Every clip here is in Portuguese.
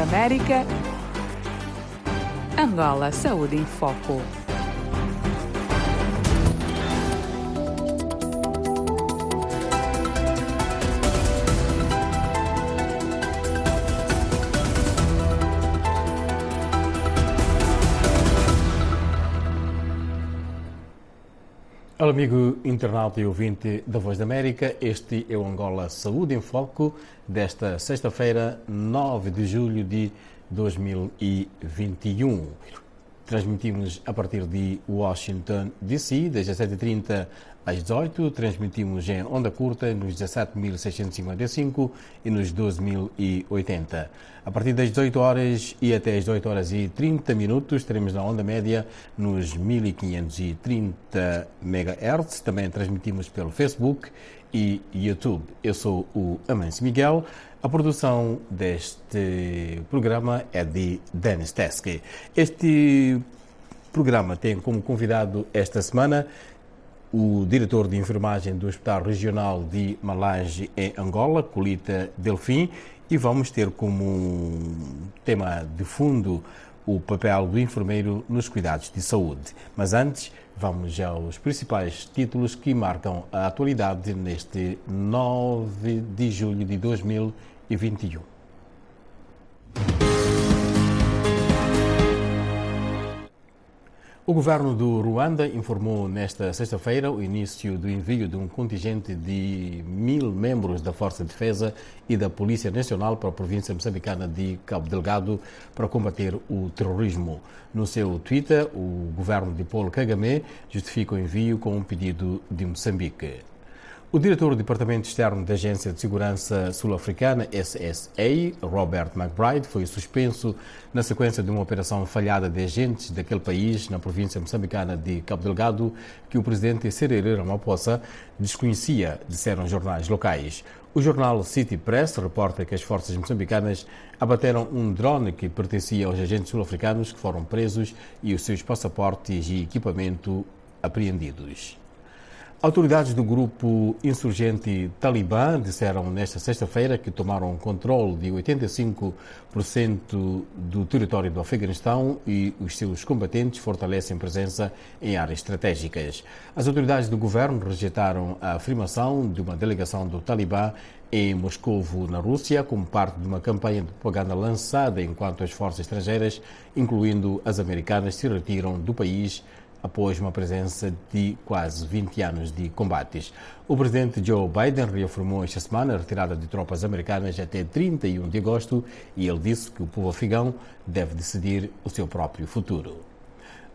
América, Angola Saúde em Foco. Olá, amigo internauta e ouvinte da Voz da América. Este é o Angola Saúde em Foco desta sexta-feira, 9 de julho de 2021. Transmitimos a partir de Washington, D.C., das 17h30 às 18 transmitimos em onda curta nos 17.655 e nos 12.080. A partir das 18 horas e até as 18 horas e 30 minutos teremos na onda média nos 1530 MHz. Também transmitimos pelo Facebook e YouTube. Eu sou o Amâncio Miguel. A produção deste programa é de Denis Teske. Este programa tem como convidado esta semana o diretor de enfermagem do Hospital Regional de Malange, em Angola, Colita Delfim, e vamos ter como tema de fundo o papel do enfermeiro nos cuidados de saúde. Mas antes, vamos aos principais títulos que marcam a atualidade neste 9 de julho de 2021. O governo do Ruanda informou nesta sexta-feira o início do envio de um contingente de mil membros da Força de Defesa e da Polícia Nacional para a província moçambicana de Cabo Delgado para combater o terrorismo. No seu Twitter, o governo de Paulo Kagame justifica o envio com um pedido de Moçambique. O diretor do Departamento Externo da Agência de Segurança Sul-Africana, SSA, Robert McBride, foi suspenso na sequência de uma operação falhada de agentes daquele país na província moçambicana de Cabo Delgado, que o presidente Cyril Ramaphosa desconhecia, disseram jornais locais. O jornal City Press reporta que as forças moçambicanas abateram um drone que pertencia aos agentes sul-africanos que foram presos e os seus passaportes e equipamento apreendidos. Autoridades do grupo insurgente Talibã disseram nesta sexta-feira que tomaram controle de 85% do território do Afeganistão e os seus combatentes fortalecem presença em áreas estratégicas. As autoridades do governo rejeitaram a afirmação de uma delegação do Talibã em Moscou, na Rússia, como parte de uma campanha de propaganda lançada enquanto as forças estrangeiras, incluindo as americanas, se retiram do país após uma presença de quase 20 anos de combates. O presidente Joe Biden reafirmou esta semana a retirada de tropas americanas até 31 de agosto e ele disse que o povo afegão deve decidir o seu próprio futuro.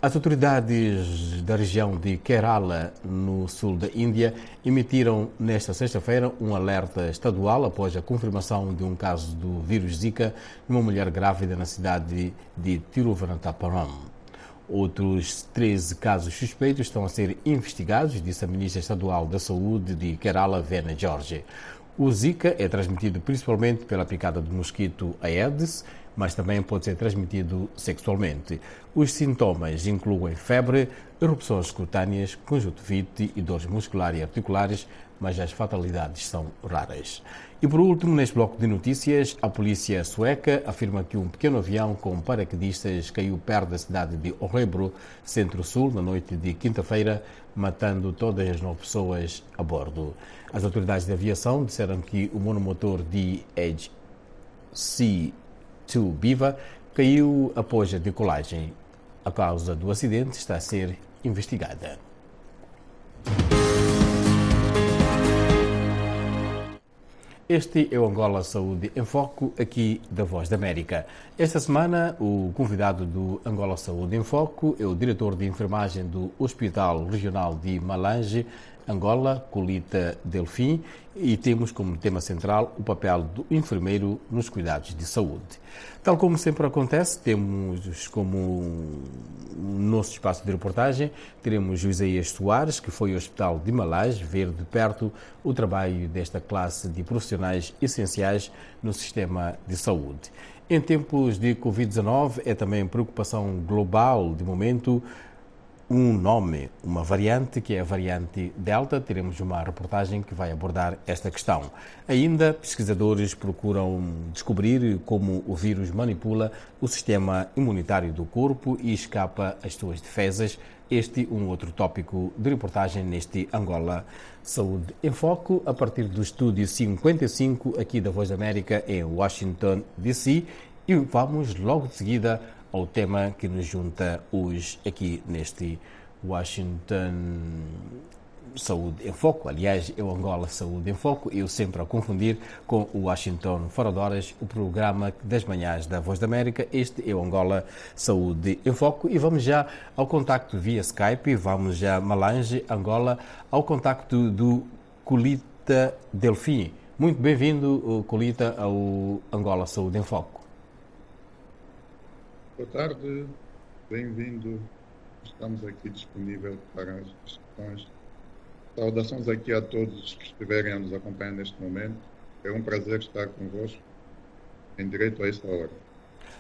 As autoridades da região de Kerala, no sul da Índia, emitiram nesta sexta-feira um alerta estadual após a confirmação de um caso do vírus Zika numa mulher grávida na cidade de Tiruvananthapuram. Outros 13 casos suspeitos estão a ser investigados, disse a ministra estadual da Saúde de Kerala, Vena Jorge. O Zika é transmitido principalmente pela picada do mosquito Aedes, mas também pode ser transmitido sexualmente. Os sintomas incluem febre, erupções cutâneas, conjuntivite e dores musculares e articulares, mas as fatalidades são raras. E por último, neste bloco de notícias, a polícia sueca afirma que um pequeno avião com paraquedistas caiu perto da cidade de Orebro, centro-sul, na noite de quinta-feira, matando todas as nove pessoas a bordo. As autoridades de aviação disseram que o monomotor de Edge C2 Biva caiu após a decolagem. A causa do acidente está a ser investigada. Este é o Angola Saúde em Foco, aqui da Voz da América. Esta semana, o convidado do Angola Saúde em Foco é o diretor de enfermagem do Hospital Regional de Malange, Angola, Colita Delfim, e temos como tema central o papel do enfermeiro nos cuidados de saúde. Tal como sempre acontece, temos como nosso espaço de reportagem, teremos Josias Soares, que foi ao Hospital de Malage, ver de perto o trabalho desta classe de profissionais essenciais no sistema de saúde. Em tempos de Covid-19, é também preocupação global, de momento, um nome, uma variante que é a variante Delta. Teremos uma reportagem que vai abordar esta questão. Ainda, pesquisadores procuram descobrir como o vírus manipula o sistema imunitário do corpo e escapa às suas defesas. Este um outro tópico de reportagem neste Angola Saúde em Foco, a partir do estúdio 55 aqui da Voz da América em Washington, D.C. E vamos logo de seguida ao tema que nos junta hoje aqui neste Washington Saúde em Foco. Aliás, é o Angola Saúde em Foco, eu sempre a confundir com o Washington Fora de Horas, o programa das manhãs da Voz da América. Este é o Angola Saúde em Foco e vamos já ao contacto via Skype, vamos já Malange, Angola, ao contacto do Colita Delfim. Muito bem-vindo, Colita, ao Angola Saúde em Foco. Boa tarde, bem-vindo. Estamos aqui disponível para as questões. Saudações aqui a todos que estiverem a nos acompanhar neste momento. É um prazer estar convosco em direito a esta hora.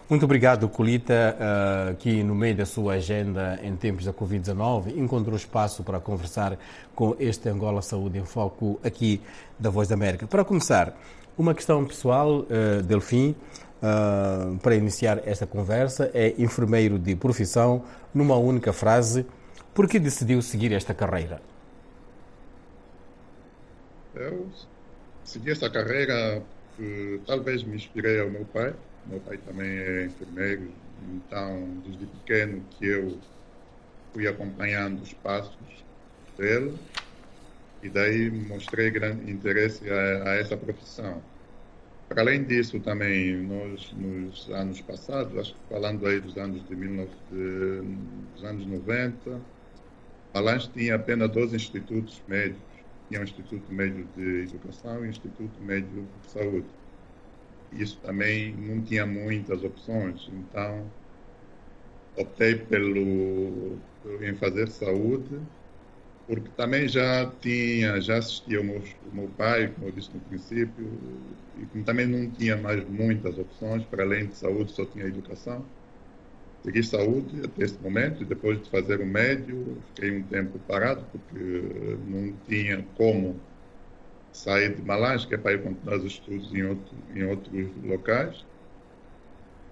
Muito obrigado, Colita, uh, que no meio da sua agenda em tempos da Covid-19 encontrou espaço para conversar com este Angola Saúde em Foco aqui da Voz da América. Para começar, uma questão pessoal, uh, Delfim uh, para iniciar esta conversa. É enfermeiro de profissão, numa única frase. Por que decidiu seguir esta carreira? Eu segui esta carreira porque talvez me inspirei ao meu pai. Meu pai também é enfermeiro, então desde pequeno que eu fui acompanhando os passos dele e daí mostrei grande interesse a, a essa profissão. Além disso, também, nós, nos anos passados, acho que falando aí dos anos de, 19, de, dos anos 90, Malange tinha apenas dois institutos médicos. Tinha um Instituto Médio de Educação e um Instituto Médio de Saúde. Isso também não tinha muitas opções, então optei pelo, em fazer saúde porque também já tinha, já assistia o meu, o meu pai, como eu disse no princípio, e também não tinha mais muitas opções, para além de saúde, só tinha educação. Segui saúde até esse momento, e depois de fazer o médio, fiquei um tempo parado, porque não tinha como sair de que é para ir continuar os estudos em, outro, em outros locais.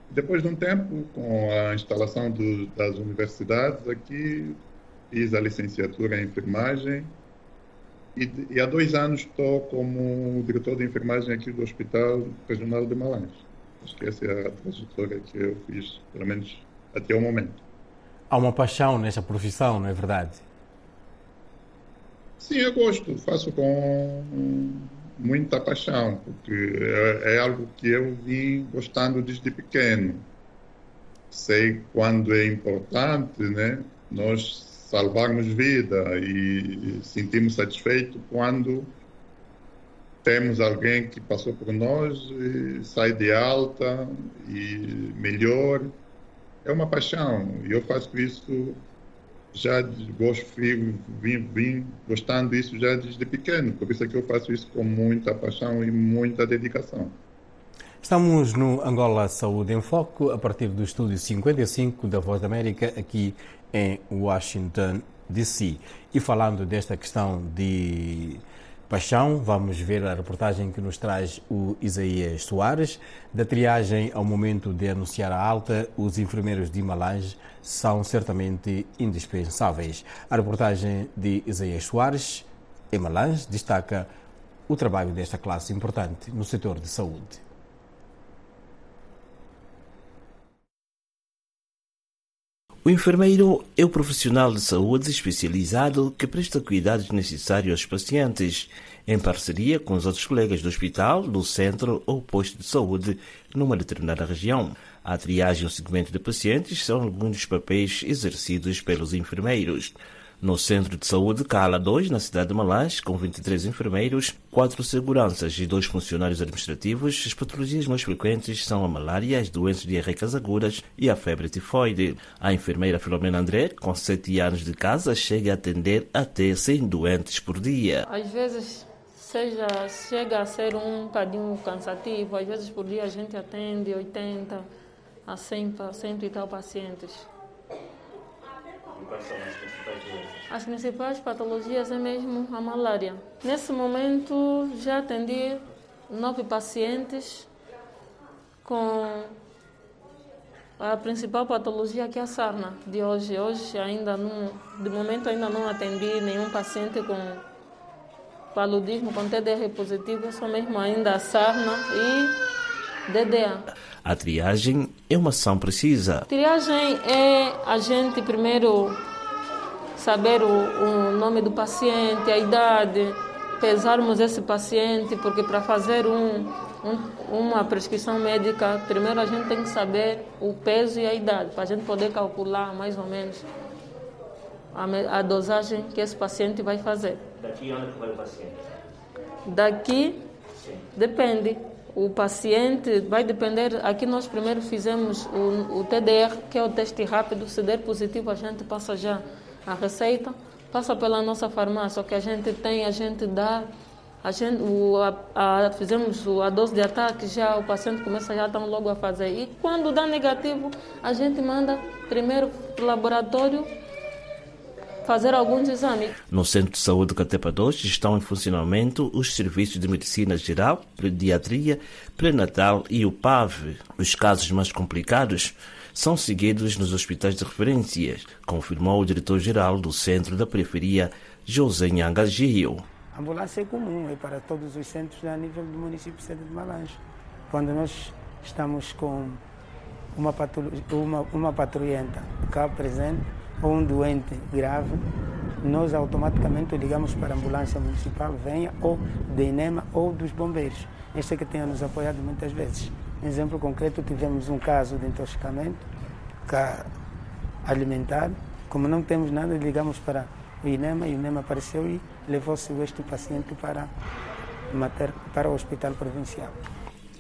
Depois de um tempo, com a instalação do, das universidades aqui, fiz a licenciatura em enfermagem e, e, há dois anos estou como diretor de enfermagem aqui do Hospital Regional de Malange. Acho que essa é a trajetória que eu fiz, pelo menos até o momento. Há uma paixão nessa profissão, não é verdade? Sim, eu gosto. Faço com muita paixão, porque é, é algo que eu vim gostando desde pequeno. Sei quando é importante, né? Nós salvarmos vida e sentimos satisfeito quando temos alguém que passou por nós e sai de alta e melhor. É uma paixão e eu faço isso já gosto, vim, vim gostando disso já desde pequeno, por isso é que eu faço isso com muita paixão e muita dedicação. Estamos no Angola Saúde em Foco, a partir do estúdio 55 da Voz da América, aqui em Washington, D.C. E falando desta questão de paixão, vamos ver a reportagem que nos traz o Isaías Soares. Da triagem ao momento de anunciar a alta, os enfermeiros de Malange são certamente indispensáveis. A reportagem de Isaías Soares, em Malange, destaca o trabalho desta classe importante no setor de saúde. O enfermeiro é o profissional de saúde especializado que presta cuidados necessários aos pacientes, em parceria com os outros colegas do hospital, do centro ou posto de saúde numa determinada região. A triagem e o segmento de pacientes são alguns dos papéis exercidos pelos enfermeiros. No Centro de Saúde Cala 2, na cidade de Malange, com 23 enfermeiros, 4 seguranças e 2 funcionários administrativos, as patologias mais frequentes são a malária, as doenças diarreicas agudas e a febre tifoide. A enfermeira Filomena André, com 7 anos de casa, chega a atender até 100 doentes por dia. Às vezes seja, chega a ser um bocadinho cansativo, às vezes por dia a gente atende 80 a 100, 100 e tal pacientes. Quais são as principais doenças? As principais patologias é mesmo a malária. Nesse momento já atendi nove pacientes com a principal patologia que é a sarna de hoje. Hoje ainda não, de momento ainda não atendi nenhum paciente com paludismo, com TDR positivo, só mesmo ainda a sarna e DDA. A triagem é uma ação precisa. Triagem é a gente primeiro saber o, o nome do paciente, a idade, pesarmos esse paciente, porque para fazer um, um, uma prescrição médica, primeiro a gente tem que saber o peso e a idade, para a gente poder calcular mais ou menos a, a dosagem que esse paciente vai fazer. Daqui onde vai o paciente? Daqui Sim. depende. O paciente vai depender. Aqui nós primeiro fizemos o, o TDR, que é o teste rápido. Se der positivo, a gente passa já a receita, passa pela nossa farmácia. O que a gente tem, a gente dá. A gente, o, a, a, fizemos a dose de ataque, já o paciente começa já tão logo a fazer. E quando dá negativo, a gente manda primeiro para o laboratório fazer alguns exames. No Centro de Saúde Catepa 2 estão em funcionamento os serviços de medicina geral, pediatria, pré-natal e o PAV. Os casos mais complicados são seguidos nos hospitais de referência, confirmou o diretor-geral do Centro da Periferia, José Nhanga Gio. A ambulância é comum, é para todos os centros a nível do município de Centro de Malange. Quando nós estamos com uma, uma, uma patrulhenta cá presente, ou um doente grave, nós automaticamente ligamos para a ambulância municipal, venha ou da INEMA ou dos bombeiros. Este é que tem nos apoiado muitas vezes. Em exemplo concreto, tivemos um caso de intoxicamento alimentar. Como não temos nada, ligamos para o INEMA e o INEMA apareceu e levou-se este paciente para, para o hospital provincial.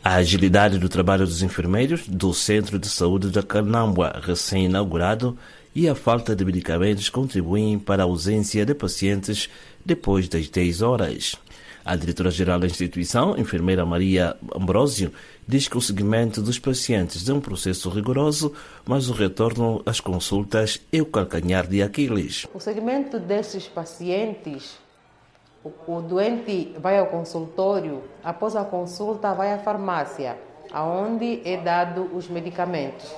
A agilidade do trabalho dos enfermeiros do Centro de Saúde da Canambua, recém-inaugurado, e a falta de medicamentos contribuem para a ausência de pacientes depois das 10 horas. A diretora-geral da instituição, enfermeira Maria Ambrosio, diz que o seguimento dos pacientes é um processo rigoroso, mas o retorno às consultas é o calcanhar de Aquiles. O segmento desses pacientes, o, doente vai ao consultório, após a consulta vai à farmácia, aonde é dado os medicamentos.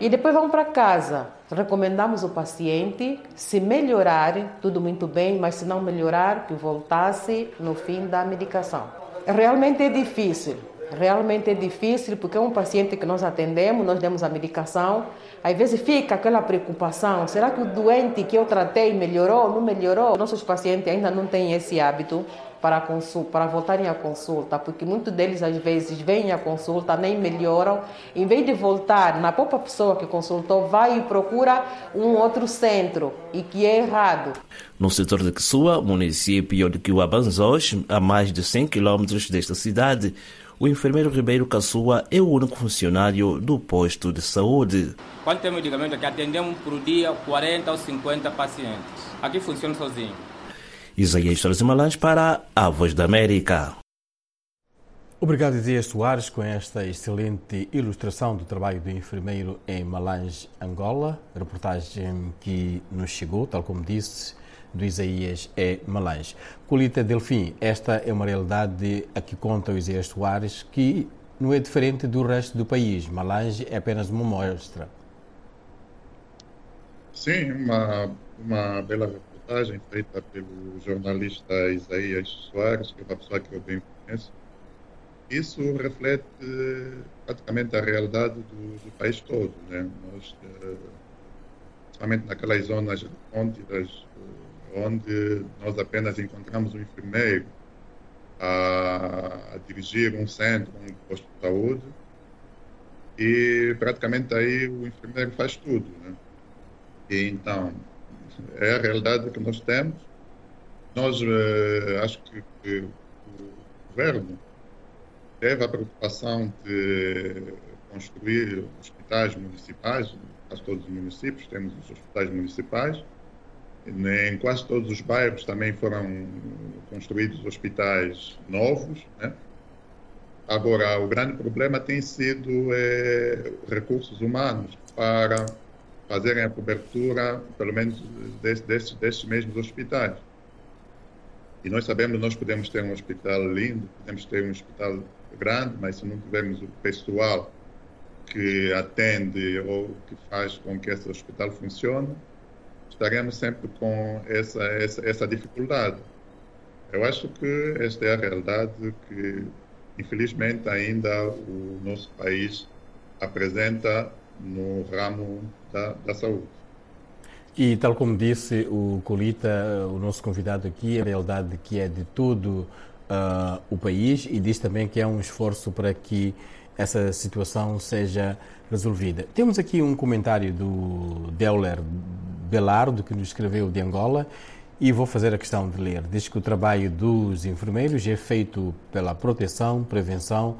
E depois vão para casa. Recomendamos o paciente, se melhorar, tudo muito bem, mas se não melhorar, que voltasse no fim da medicação. Realmente é difícil, realmente é difícil, porque é um paciente que nós atendemos, nós demos a medicação, às vezes fica aquela preocupação: será que o doente que eu tratei melhorou, não melhorou? Nossos pacientes ainda não têm esse hábito para, consulta, para voltarem à consulta, porque muitos deles às vezes vêm à consulta, nem melhoram, em vez de voltar na própria pessoa que consultou, vai e procura um outro centro, e que é errado. No setor de Quissua, município de Quiuabanzós, a mais de 100 quilômetros desta cidade, o enfermeiro Ribeiro Caçua é o único funcionário do posto de saúde. Quando tem medicamento aqui, atendemos por dia 40 ou 50 pacientes. Aqui funciona sozinho. Isaías Torres Malães para a Voz da América. Obrigado, Isaías Soares, com esta excelente ilustração do trabalho do enfermeiro em Malange, Angola. A reportagem que nos chegou, tal como disse, do Isaías é Malange. Colita Delfim, esta é uma realidade a que conta o Isaías Soares, que não é diferente do resto do país. Malange é apenas uma mostra. Sim, uma, uma bela reportagem feita pelo jornalista Isaías Soares, que é uma pessoa que eu bem conheço. Isso reflete praticamente a realidade do, do país todo. Né? Nós, eh, principalmente naquelas zonas recônditas, eh, onde nós apenas encontramos um enfermeiro a, a dirigir um centro, um posto de saúde, e praticamente aí o enfermeiro faz tudo. Né? E então, é a realidade que nós temos. Nós, uh, acho que, que, o governo teve a preocupação de construir hospitais municipais, quase todos os municípios temos os hospitais municipais, em quase todos os bairros também foram construídos hospitais novos, né? Agora, o grande problema tem sido é, recursos humanos para fazerem a cobertura, pelo menos, desses, desses mesmos hospitais. E nós sabemos, nós podemos ter um hospital lindo, podemos ter um hospital grande, mas se não tivermos o pessoal que atende ou que faz com que esse hospital funcione, estaremos sempre com essa, essa, essa dificuldade. Eu acho que esta é a realidade que, infelizmente, ainda o nosso país apresenta no ramo da, da saúde. E tal como disse o Colita, o nosso convidado aqui, a realidade que é de todo uh, o país e diz também que é um esforço para que essa situação seja resolvida. Temos aqui um comentário do Deuler Belardo, que nos escreveu de Angola, e vou fazer a questão de ler. Diz que o trabalho dos enfermeiros é feito pela proteção, prevenção,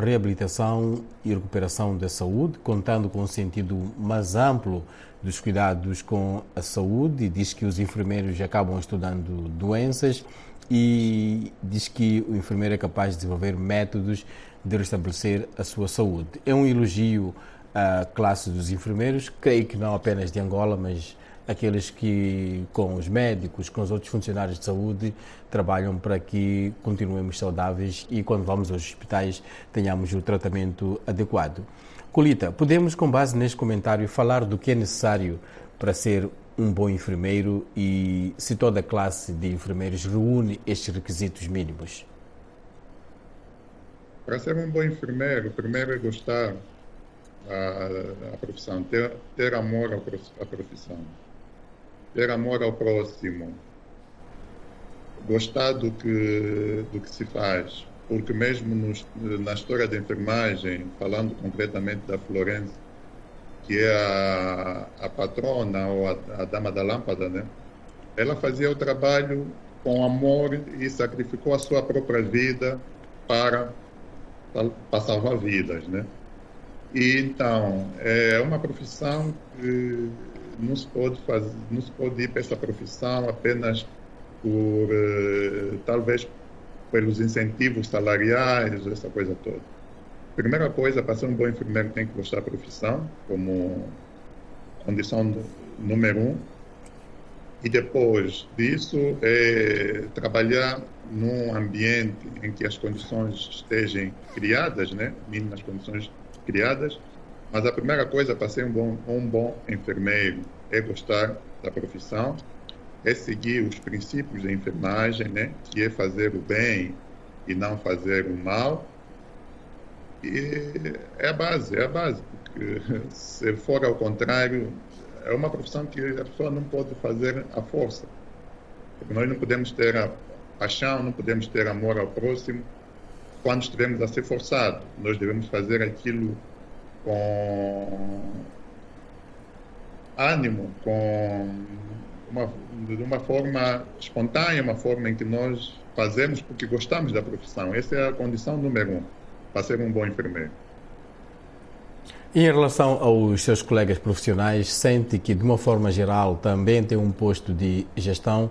reabilitação e recuperação da saúde, contando com um sentido mais amplo dos cuidados com a saúde, e diz que os enfermeiros acabam estudando doenças e diz que o enfermeiro é capaz de desenvolver métodos de restabelecer a sua saúde. É um elogio à classe dos enfermeiros, creio que não apenas de Angola, mas aqueles que, com os médicos, com os outros funcionários de saúde, trabalham para que continuemos saudáveis e, quando vamos aos hospitais, tenhamos o tratamento adequado. Colita, podemos, com base neste comentário, falar do que é necessário para ser um bom enfermeiro e se toda a classe de enfermeiros reúne estes requisitos mínimos? Para ser um bom enfermeiro, primeiro é gostar da profissão, ter, ter amor à profissão, ter amor ao próximo, gostar do que, do que se faz, porque mesmo nos, na história da enfermagem, falando concretamente da Florence, que é a, a patrona ou a, a, dama da lâmpada, né? Ela fazia o trabalho com amor e sacrificou a sua própria vida para, para salvar vidas, né? E então é uma profissão que não se pode fazer, não se pode ir para essa profissão apenas por uh, talvez pelos incentivos salariais, essa coisa toda Primeira coisa, para ser um bom enfermeiro tem que gostar da profissão, como condição número um. E depois disso, é trabalhar num ambiente em que as condições estejam criadas, né? mínimas condições criadas. Mas a primeira coisa para ser um bom, um bom enfermeiro é gostar da profissão, é seguir os princípios da enfermagem, né? que é fazer o bem e não fazer o mal e é a base, é a base, porque se for ao contrário, é uma profissão que a pessoa não pode fazer à força. Porque nós não podemos ter a paixão, não podemos ter amor ao próximo quando estivermos a ser forçados. Nós devemos fazer aquilo com ânimo, com uma, de uma forma espontânea, uma forma em que nós fazemos porque gostamos da profissão. Essa é a condição número um para ser um bom enfermeiro. Em relação aos seus colegas profissionais, sente que, de uma forma geral, também tem um posto de gestão.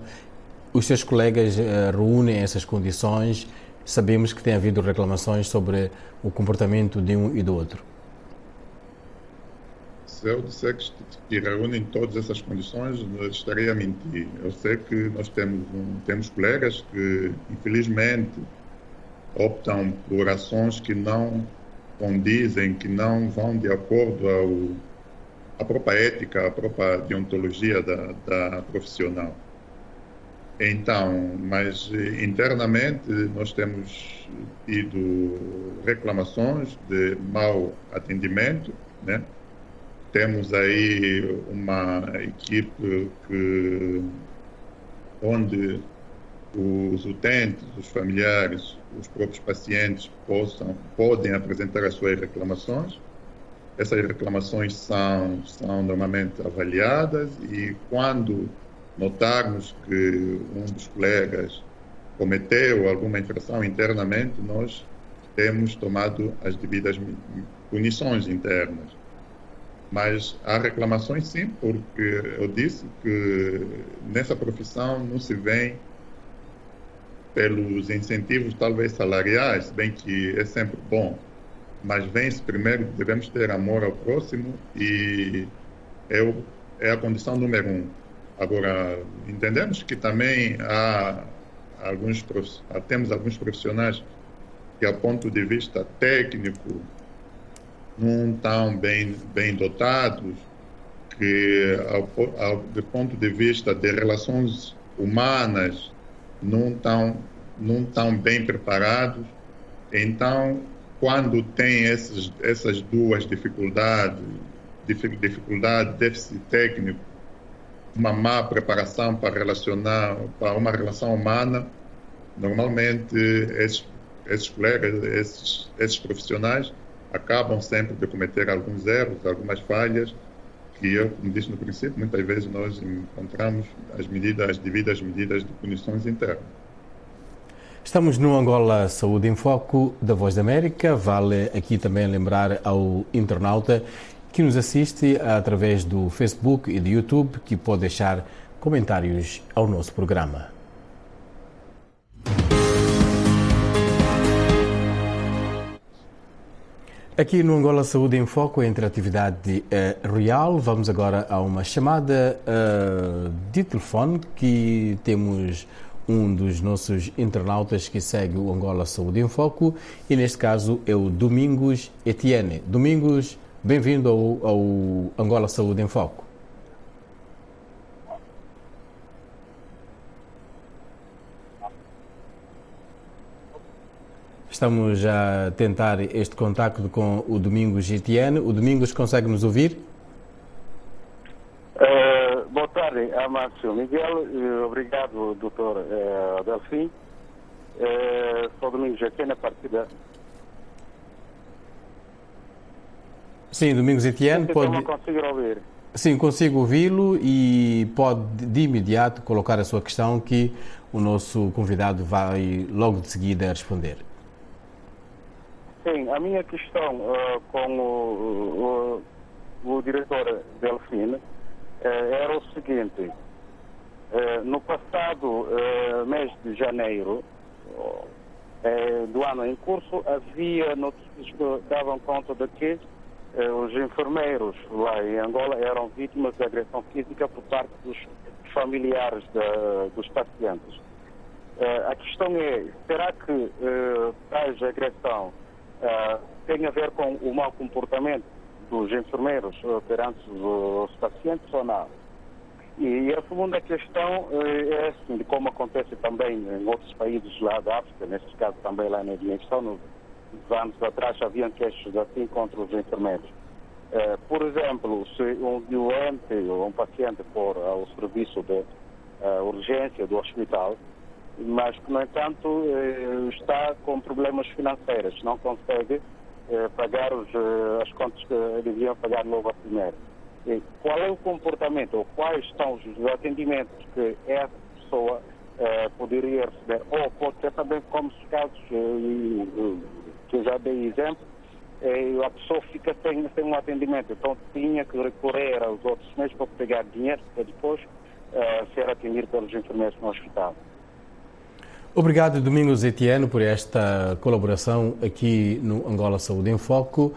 Os seus colegas uh, reúnem essas condições. Sabemos que tem havido reclamações sobre o comportamento de um e do outro. Eu disser que, que reúnem todas essas condições, estaria a mentir. Eu sei que nós temos, um, temos colegas que, infelizmente, optam por ações que não condizem, que não vão de acordo ao a própria ética, a própria deontologia da, da profissional. Então, mas internamente nós temos tido reclamações de mau atendimento, né? Temos aí uma equipe que onde os utentes, os familiares, os próprios pacientes possam, podem apresentar as suas reclamações. Essas reclamações são, são normalmente avaliadas e quando notarmos que um dos colegas cometeu alguma infração internamente, nós temos tomado as devidas punições internas. Mas há reclamações sim, porque eu disse que nessa profissão não se vê pelos incentivos talvez salariais, bem que é sempre bom, mas vem-se primeiro, devemos ter amor ao próximo e é, é a condição número um. Agora, entendemos que também há alguns, temos alguns profissionais que, a ponto de vista técnico, não estão bem, bem dotados, que, ao, ao, do ponto de vista de relações humanas, não estão, não estão bem preparados. Então, quando tem esses, essas duas dificuldades, dificuldade, déficit técnico, uma má preparação para relacionar, para uma relação humana, normalmente esses, esses colegas, esses, esses profissionais acabam sempre de cometer alguns erros, algumas falhas, que eu, como disse no princípio, muitas vezes nós encontramos as medidas, as devidas medidas de punições internas. Estamos no Angola Saúde em Foco da Voz da América. Vale aqui também lembrar ao internauta que nos assiste através do Facebook e do YouTube que pode deixar comentários ao nosso programa. Aqui no Angola Saúde em Foco, entre atividade uh, real, vamos agora a uma chamada uh, de telefone que temos um dos nossos internautas que segue o Angola Saúde em Foco e neste caso é o Domingos Etienne. Domingos, bem-vindo ao, ao Angola Saúde em Foco. Estamos a tentar este contacto com o Domingos GTN. O Domingos consegue nos ouvir? Uh, boa tarde, Amácio Miguel. Uh, obrigado, doutor uh, Delfim. Uh, sou Domingos GTN, a partir da... Sim, Domingos Etienne pode... Não consigo ouvir. Sim, consigo ouvi-lo e pode de imediato colocar a sua questão que o nosso convidado vai logo de seguida responder. Sim, a minha questão uh, com o, o, o diretor Delfim uh, era o seguinte. Uh, no passado mês de janeiro do ano em curso, havia notícias que davam conta de que os enfermeiros lá em Angola eram vítimas de agressão física por parte dos familiares de, dos pacientes. a questão é, será que tais agressão uh, tem a ver com o mau comportamento dos enfermeiros uh, perante os, pacientes ou não. E a segunda questão uh, é assim, de como acontece também em outros países lá da África, neste caso também lá na Guiné-Bissau, nos anos atrás haviam queixas assim contra os enfermeiros. Uh, por exemplo, se um doente ou um paciente for ao serviço de uh, urgência do hospital, mas que, no entanto, eh, está com problemas financeiros, não consegue eh, pagar os, eh, as contas que deviam pagar logo a primeiro. E qual é o comportamento, ou quais são os atendimentos que essa pessoa poderia receber, ou pode ser também como os casos que eu já dei exemplo, a pessoa fica sem, sem um atendimento, então tinha que recorrer aos outros meios para pegar dinheiro para depois ser atendido pelos enfermeiros no hospital. Obrigado, Domingos Etienne, por esta colaboração aqui no Angola Saúde em Foco.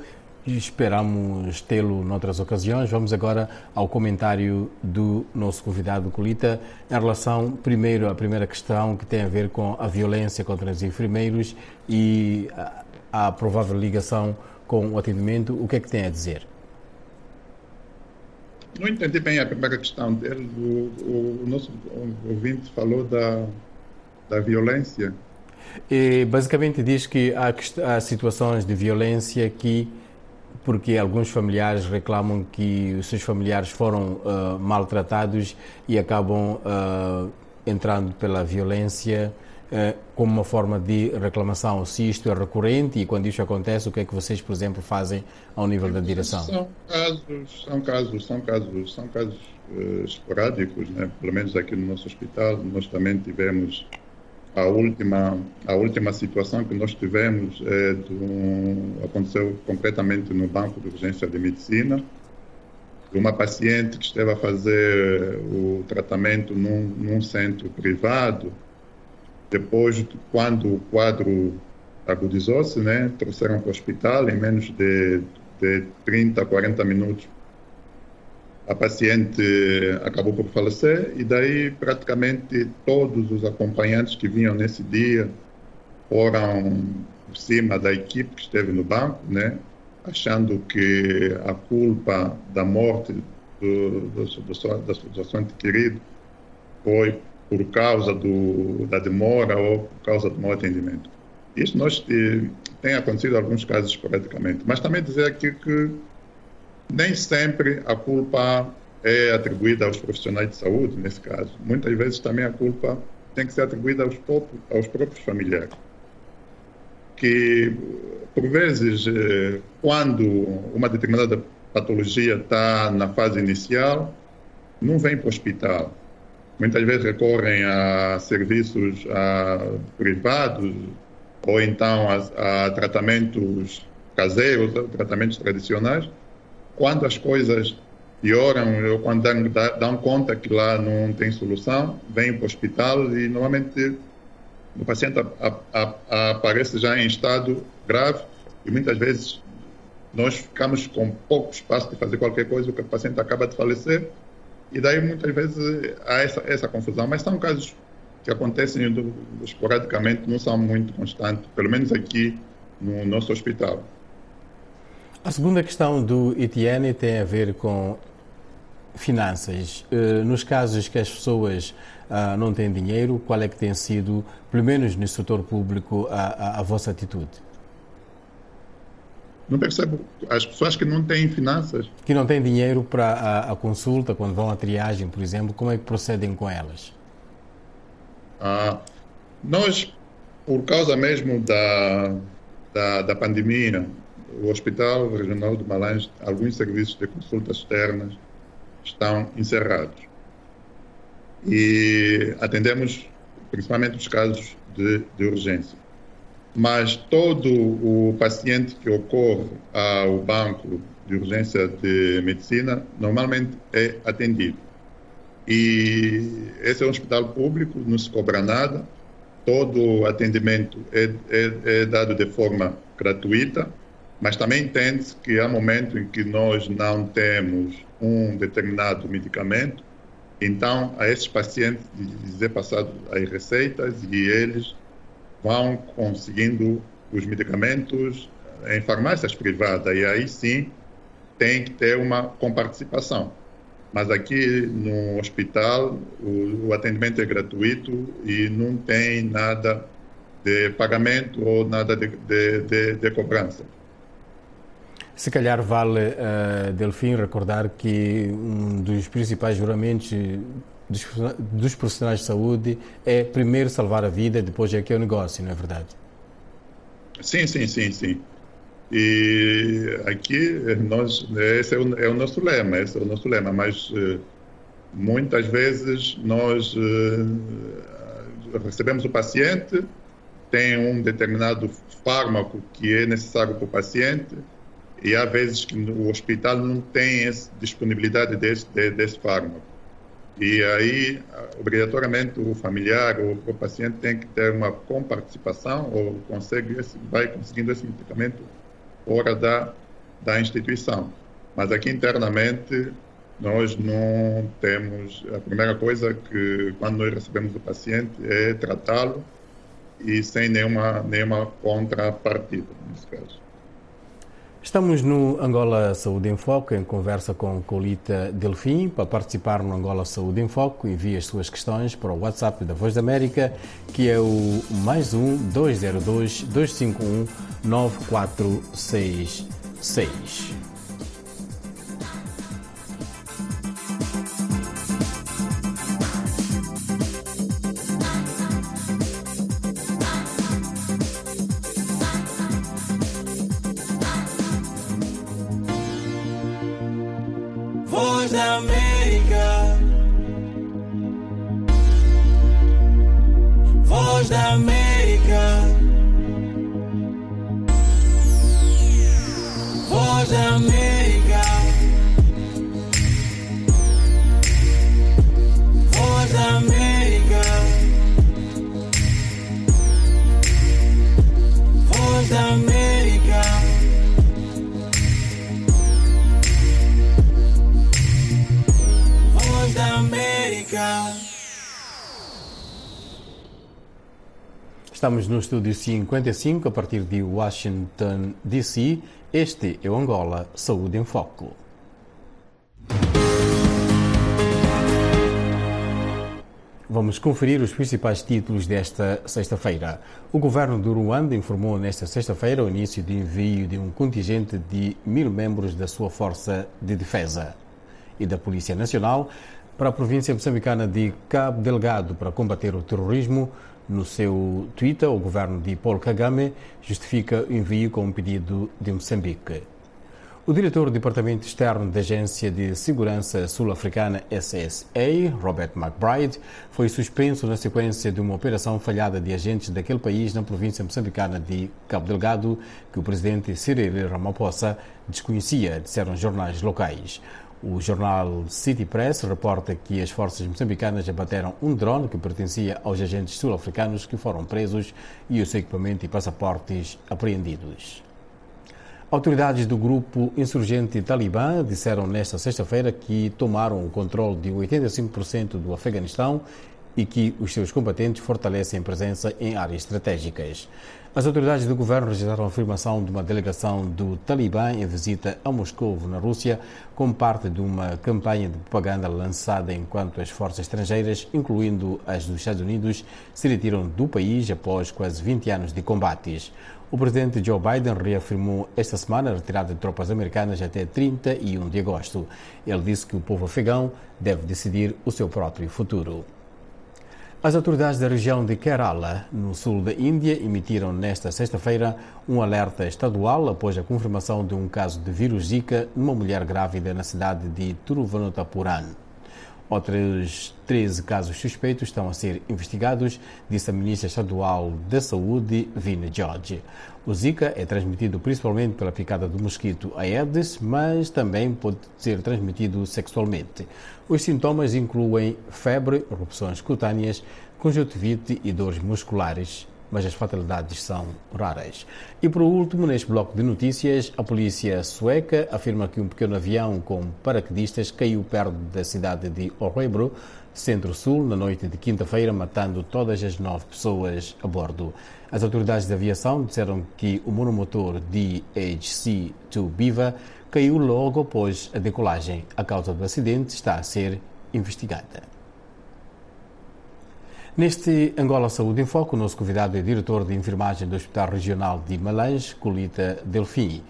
Esperamos tê-lo noutras ocasiões. Vamos agora ao comentário do nosso convidado Colita em relação, primeiro, à primeira questão que tem a ver com a violência contra os enfermeiros e a, a provável ligação com o atendimento. O que é que tem a dizer? Não entendi bem a primeira questão dele. O, o, o nosso ouvinte falou da da violência. E basicamente diz que há, há situações de violência que porque alguns familiares reclamam que os seus familiares foram uh, maltratados e acabam uh, entrando pela violência uh, como uma forma de reclamação. Se isto é recorrente e quando isto acontece, o que é que vocês, por exemplo, fazem ao nível da direção? São casos, são casos, são casos, são casos esporádicos, né? pelo menos aqui no nosso hospital nós também tivemos a última a última situação que nós tivemos é aconteceu concretamente no banco de urgência de medicina. Uma paciente que esteve a fazer o tratamento num, num centro privado. Depois quando o quadro agudizou-se né trouxeram para o hospital em menos de, de 30 40 minutos a paciente acabou por falecer e daí praticamente todos os acompanhantes que vinham nesse dia foram por cima da equipe que esteve no banco, né? achando que a culpa da morte do, do, do, querido foi por causa do, da demora ou por causa do mau atendimento. Isso nós eh, tem acontecido em alguns casos esporadicamente, mas também dizer aqui que nem sempre a culpa é atribuída aos profissionais de saúde, nesse caso. Muitas vezes também a culpa tem que ser atribuída aos próprios, aos próprios familiares. Que, por vezes, eh, quando uma determinada patologia está na fase inicial, não vem para o hospital. Muitas vezes recorrem a serviços a, privados ou então a, a tratamentos caseiros, tratamentos tradicionais, quando as coisas pioram ou quando dão, dão, conta que lá não tem solução, vêm para o hospital e normalmente o paciente a, a, a, aparece já em estado grave e muitas vezes nós ficamos com pouco espaço de fazer qualquer coisa, o paciente acaba de falecer e daí muitas vezes há essa, essa confusão. Mas são casos que acontecem esporadicamente, não são muito constantes, pelo menos aqui no nosso hospital. A segunda questão do Etienne tem a ver com finanças. Uh, nos casos que as pessoas uh, não têm dinheiro, qual é que tem sido, pelo menos no setor público, a, a, a vossa atitude? Não percebo. As pessoas que não têm finanças. Que não têm dinheiro para a, a, consulta, quando vão à triagem, por exemplo, como é que procedem com elas? Ah, nós, por causa mesmo da, da, da pandemia, o Hospital Regional de Malange, alguns serviços de consultas externas estão encerrados. E atendemos principalmente os casos de, de urgência. Mas todo o paciente que ocorre ao banco de urgência de medicina normalmente é atendido. E esse é um hospital público, não se cobra nada, todo o atendimento é, é, é dado de forma gratuita mas também entende-se que há momentos em que nós não temos um determinado medicamento, então a esses pacientes dizer passado as receitas e eles vão conseguindo os medicamentos em farmácias privadas e aí sim tem que ter uma comparticipação. Mas aqui no hospital o, o atendimento é gratuito e não tem nada de pagamento ou nada de, de, de, de cobrança. Se calhar vale, uh, Delfim, recordar que um dos principais juramentos dos, dos, profissionais de saúde é primeiro salvar a vida, depois é que é o negócio, não é verdade? Sim, sim, sim, sim. E aqui nós, esse é o, é o nosso lema, esse é o nosso lema, mas muitas vezes nós recebemos o paciente, tem um determinado fármaco que é necessário para o paciente, e há vezes que o hospital não tem essa disponibilidade desse, desse fármaco. E aí, obrigatoriamente, o familiar ou o paciente tem que ter uma comparticipação ou consegue esse, vai conseguindo esse medicamento fora da, da instituição. Mas aqui internamente, nós não temos. A primeira coisa que, quando nós recebemos o paciente, é tratá-lo e sem nenhuma, nenhuma contrapartida, nesse caso. Estamos no Angola Saúde em Foco, em conversa com Colita Delfim. Para participar no Angola Saúde em Foco, envie as suas questões para o WhatsApp da Voz da América, que é o mais um 202 251 9466. Estamos no estúdio 55 a partir de Washington, D.C. Este é o Angola Saúde em Foco. Vamos conferir os principais títulos desta sexta-feira. O governo do Ruanda informou nesta sexta-feira o início do envio de um contingente de mil membros da sua Força de Defesa e da Polícia Nacional para a província moçambicana de Cabo Delgado para combater o terrorismo. No seu Twitter, o governo de Paul Kagame justifica o envio com um pedido de Moçambique. O diretor do Departamento Externo da Agência de Segurança Sul-Africana SSA, Robert McBride, foi suspenso na sequência de uma operação falhada de agentes daquele país na província moçambicana de Cabo Delgado, que o presidente Cyril Ramaphosa desconhecia, disseram jornais locais. O jornal City Press reporta que as forças moçambicanas abateram um drone que pertencia aos agentes sul-africanos que foram presos e o seu equipamento e passaportes apreendidos. Autoridades do grupo insurgente Talibã disseram nesta sexta-feira que tomaram o controle de 85% do Afeganistão e que os seus combatentes fortalecem presença em áreas estratégicas. As autoridades do governo registraram a afirmação de uma delegação do Talibã em visita a Moscou, na Rússia, como parte de uma campanha de propaganda lançada enquanto as forças estrangeiras, incluindo as dos Estados Unidos, se retiram do país após quase 20 anos de combates. O presidente Joe Biden reafirmou esta semana a retirada de tropas americanas até 31 de agosto. Ele disse que o povo afegão deve decidir o seu próprio futuro. As autoridades da região de Kerala, no sul da Índia, emitiram nesta sexta-feira um alerta estadual após a confirmação de um caso de vírus Zika numa mulher grávida na cidade de Tiruvananthapuram. Outros 13 casos suspeitos estão a ser investigados, disse a ministra estadual da Saúde, Vina George. O Zika é transmitido principalmente pela picada do mosquito Aedes, mas também pode ser transmitido sexualmente. Os sintomas incluem febre, erupções cutâneas, conjuntivite e dores musculares mas as fatalidades são raras. E por último, neste bloco de notícias, a polícia sueca afirma que um pequeno avião com paraquedistas caiu perto da cidade de Orebro, centro-sul, na noite de quinta-feira, matando todas as nove pessoas a bordo. As autoridades de aviação disseram que o monomotor DHC-2 Biva caiu logo após a decolagem. A causa do acidente está a ser investigada. Neste Angola Saúde em Foco, o nosso convidado é diretor de enfermagem do Hospital Regional de Malange, Colita Delfim.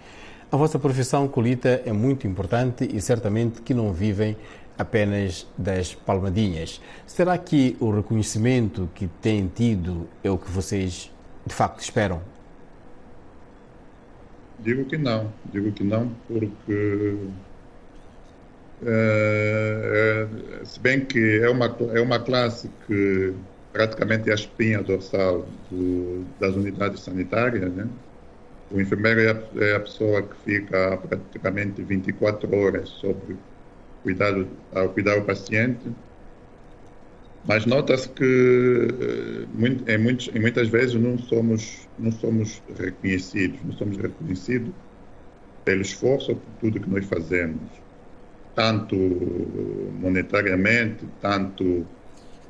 A vossa profissão, Colita, é muito importante e certamente que não vivem apenas das palmadinhas. Será que o reconhecimento que têm tido é o que vocês de facto esperam? Digo que não, digo que não, porque é, se bem que é uma, é uma classe que praticamente a espinha dorsal do, das unidades sanitárias, né? O enfermeiro é a, é pessoa que fica praticamente 24 horas sobre cuidado, ao cuidar do paciente, mas nota-se que eh, em, muitos, em muitas vezes não somos, não somos reconhecidos, não somos reconhecidos pelo esforço por tudo que nós fazemos, tanto monetariamente, tanto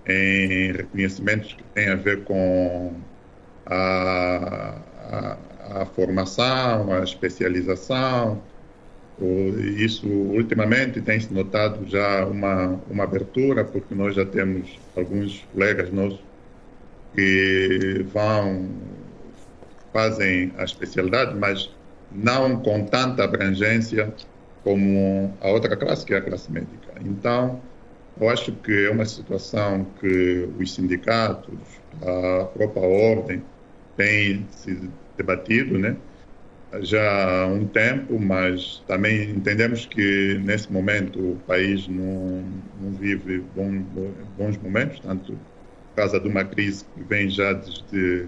em reconhecimentos que têm a ver com a, a, a formação, a especialização. Isso, ultimamente, tem-se notado já uma, uma abertura, porque nós já temos alguns colegas nossos que vão, fazem a especialidade, mas não com tanta abrangência como a outra classe, que é a classe médica. Então, eu acho que é uma situação que os sindicatos, a própria ordem, têm se debatido, né? já há um tempo, mas também entendemos que nesse momento o país não, não vive bom, bons momentos, tanto por causa de uma crise que vem já desde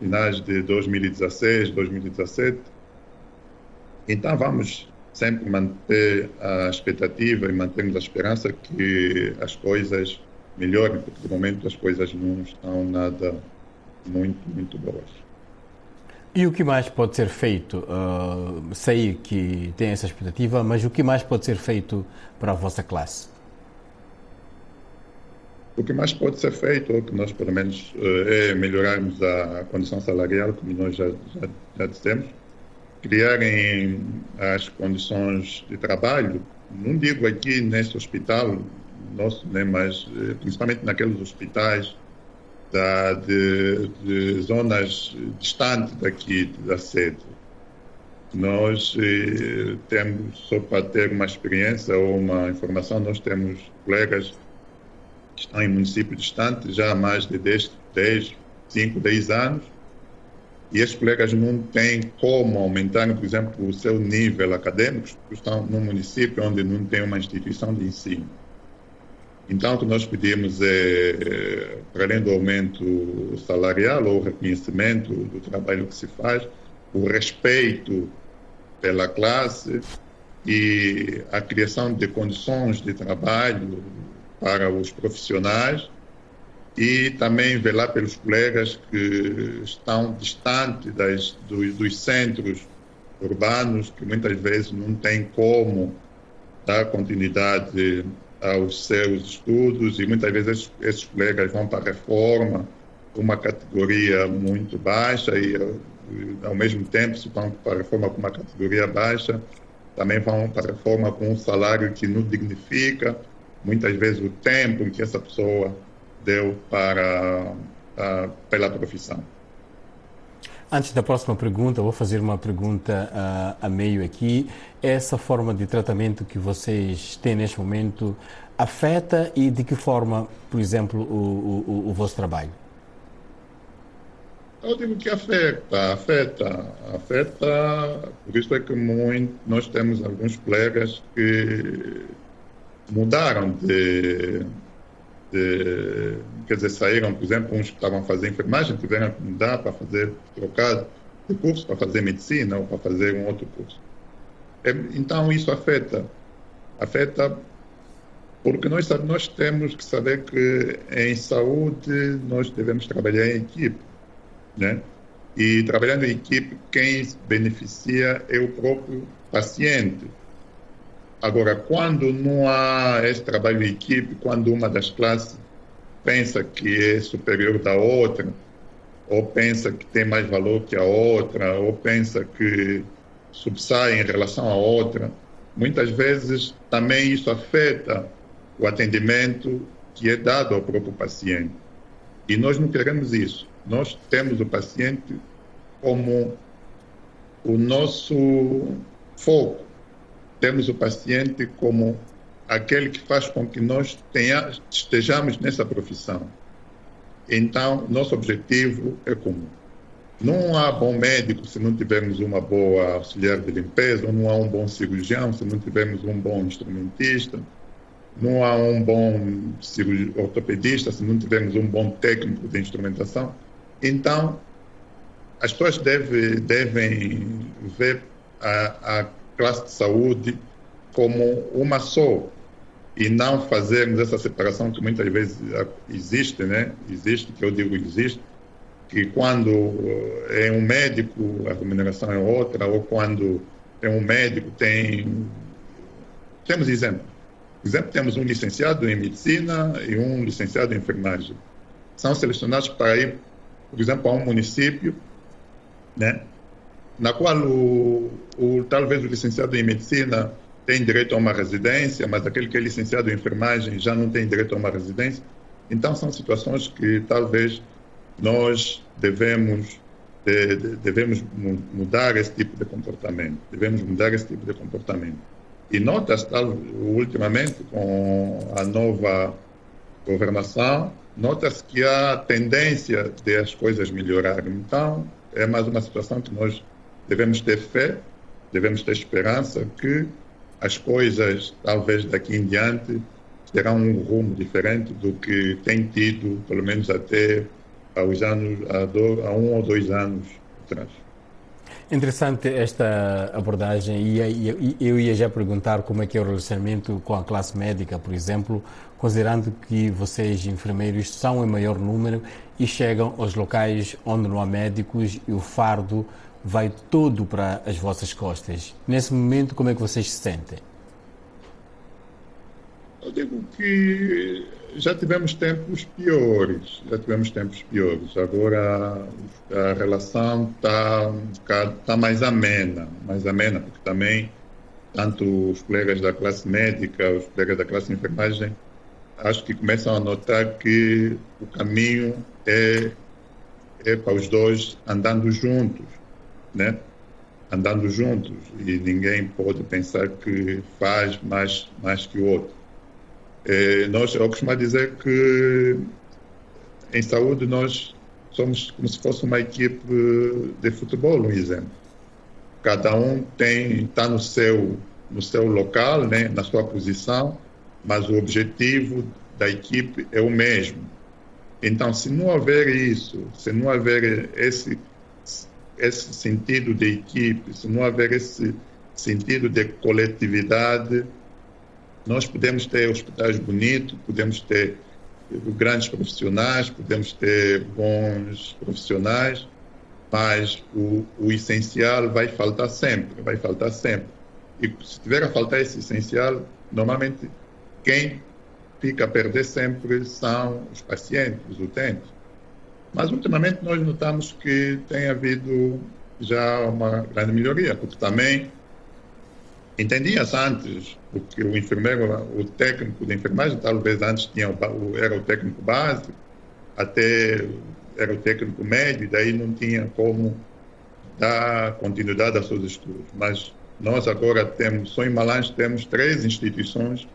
finais de 2016, 2017. Então vamos sempre manter a expectativa e mantermos a esperança que as coisas melhorem, porque de momento as coisas não estão nada muito, muito boas. E o que mais pode ser feito? Uh, sei que tem essa expectativa, mas o que mais pode ser feito para a vossa classe? O que mais pode ser feito, ou que nós pelo menos é melhorarmos a condição salarial, como nós já, já, já dissemos, criarem as condições de trabalho. Não digo aqui neste hospital nosso, né, mas principalmente naqueles hospitais da, de, de zonas distantes daqui da sede. Nós eh, temos, só para ter uma experiência ou uma informação, nós temos colegas que estão em municípios distantes já há mais de 10, 10 5, 10 anos e esses colegas não têm como aumentar, por exemplo, o seu nível acadêmico, estão num município onde não tem uma instituição de ensino. Então, o que nós pedimos é, para além do aumento salarial ou reconhecimento do trabalho que se faz, o respeito pela classe e a criação de condições de trabalho para os profissionais e também velar pelos colegas que estão distantes das, dos, dos centros urbanos, que muitas vezes não têm como dar continuidade aos seus estudos e muitas vezes esses, esses colegas vão para a reforma, uma categoria muito baixa e ao mesmo tempo se vão para a reforma com uma categoria baixa, também vão para a reforma com um salário que não dignifica muitas vezes o tempo que essa pessoa deu para uh, pela profissão. Antes da próxima pergunta, vou fazer uma pergunta uh, a meio aqui. Essa forma de tratamento que vocês têm neste momento afeta e de que forma, por exemplo, o, o, o vosso trabalho? Eu digo que afeta, afeta, afeta. Por isso é que muito, nós temos alguns colegas que mudaram de, quer dizer, saíram, por exemplo, uns que estavam fazer enfermagem, tiveram que mudar para fazer, trocar de curso para fazer medicina ou para fazer um outro curso. É, então, isso afeta, afeta porque nós, nós temos que saber que em saúde nós devemos trabalhar em equipe, né? E trabalhando em equipe, quem beneficia é o próprio paciente. Agora, quando não há esse trabalho em equipe, quando uma das classes pensa que é superior da outra, ou pensa que tem mais valor que a outra, ou pensa que subsai em relação à outra, muitas vezes também isso afeta o atendimento que é dado ao próprio paciente. E nós não queremos isso. Nós temos o paciente como o nosso foco temos o paciente como aquele que faz com que nós tenha, estejamos nessa profissão. Então, nosso objetivo é comum. Não há bom médico se não tivermos uma boa auxiliar de limpeza, não há um bom cirurgião se não tivermos um bom instrumentista, não há um bom ortopedista se não tivermos um bom técnico de instrumentação. Então, as pessoas devem, devem ver a, a classe de saúde como uma só e não fazermos essa separação que muitas vezes existe, né? Existe, que eu digo existe, que quando eh, é um médico a remuneração é outra, ou quando é um médico tem... Temos exemplo. Exemplo, temos um licenciado em medicina e um licenciado em enfermagem. São selecionados para ir, por exemplo, a um município, né? Na qual o, o, talvez o licenciado em medicina tem direito a uma residência, mas aquele que é licenciado em enfermagem já não tem direito a uma residência. Então, são situações que talvez nós devemos, de, de, devemos mudar esse tipo de comportamento. Devemos mudar esse tipo de comportamento. E nota-se, ultimamente, com a nova governação, nota-se que há tendência de as coisas melhorarem. Então, é mais uma situação que nós devemos ter fé, devemos ter esperança que as coisas, talvez daqui em diante, terão um rumo diferente do que tem tido, pelo menos até aos anos, há, um ou dois anos atrás. Interessante esta abordagem e eu ia já perguntar como é que é o relacionamento com a classe médica, por exemplo, considerando que vocês, enfermeiros, são em maior número e chegam aos locais onde não há médicos e o fardo vai todo para as vossas costas. Nesse momento, como é que vocês se sentem? Eu digo que já tivemos tempos piores, já tivemos tempos piores. Agora a relação está tá mais amena, mais amena, porque também tanto os colegas da classe médica, os colegas da classe enfermagem, acho que começam a notar que o caminho é, é para os dois andando juntos, né? Andando juntos e ninguém pode pensar que faz mais mais que o outro. É, nós, eu costumo dizer que em saúde nós somos como se fosse uma equipe de futebol, um exemplo. Cada um tem está no seu no seu local, né, na sua posição, mas o objetivo da equipe é o mesmo. Então, se não houver isso, se não houver esse esse sentido de equipe, se não houver esse sentido de coletividade, nós podemos ter hospitais bonitos, podemos ter grandes profissionais, podemos ter bons profissionais, mas o, o essencial vai faltar sempre, vai faltar sempre. E se tiver a faltar esse essencial, normalmente quem fica a perder sempre são os pacientes, os utentes. Mas ultimamente nós notamos que tem havido já uma grande melhoria, porque também entendia-se antes, porque o enfermeiro, o técnico de enfermagem, talvez antes tinha o, era o técnico básico, até era o técnico médio, daí não tinha como dar continuidade aos seus estudos. Mas nós agora temos, só em Malange temos três instituições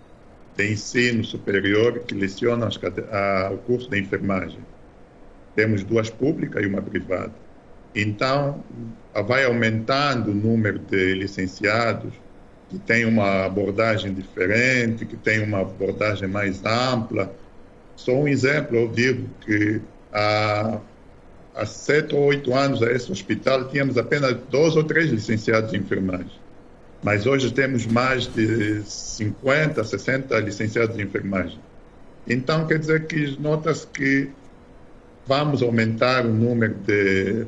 de ensino superior que lecionam a, o curso de enfermagem. Temos duas públicas e uma privada. Então, vai aumentando o número de licenciados, que tem uma abordagem diferente, que tem uma abordagem mais ampla. Só um exemplo, eu digo que há, há sete ou oito anos a esse hospital tínhamos apenas dois ou três licenciados em enfermagem. Mas hoje temos mais de 50, 60 licenciados em enfermagem. Então, quer dizer que nota-se que vamos aumentar o número de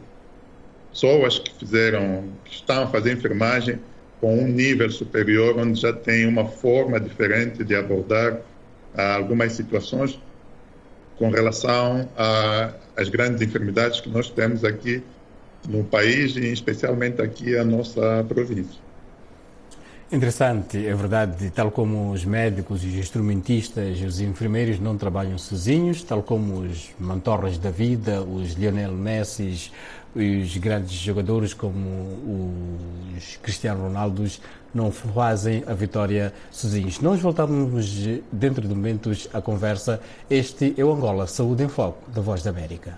pessoas que fizeram, que estão a fazer enfermagem com um nível superior, onde já tem uma forma diferente de abordar ah, algumas situações com relação às grandes enfermidades que nós temos aqui no país e especialmente aqui a nossa província. Interessante, é verdade, tal como os médicos, os instrumentistas, os enfermeiros não trabalham sozinhos, tal como os mantorras da vida, os Lionel Messi, os grandes jogadores como os Cristiano Ronaldo não fazem a vitória sozinhos. Nós voltamos dentro de momentos à conversa. Este é o Angola Saúde em Foco, da Voz da América.